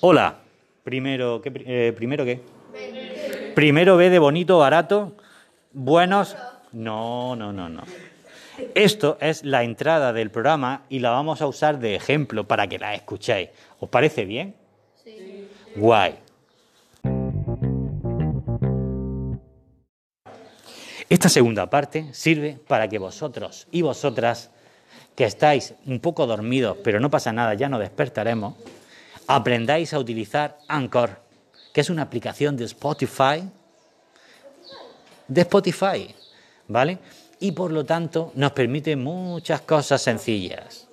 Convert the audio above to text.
Hola. Primero, ¿qué, eh, ¿primero qué? Primero B de bonito, barato, buenos. No, no, no, no. Esto es la entrada del programa y la vamos a usar de ejemplo para que la escuchéis. ¿Os parece bien? Sí. Guay. Esta segunda parte sirve para que vosotros y vosotras, que estáis un poco dormidos, pero no pasa nada, ya nos despertaremos, aprendáis a utilizar Anchor, que es una aplicación de Spotify, de Spotify, ¿vale? Y por lo tanto nos permite muchas cosas sencillas.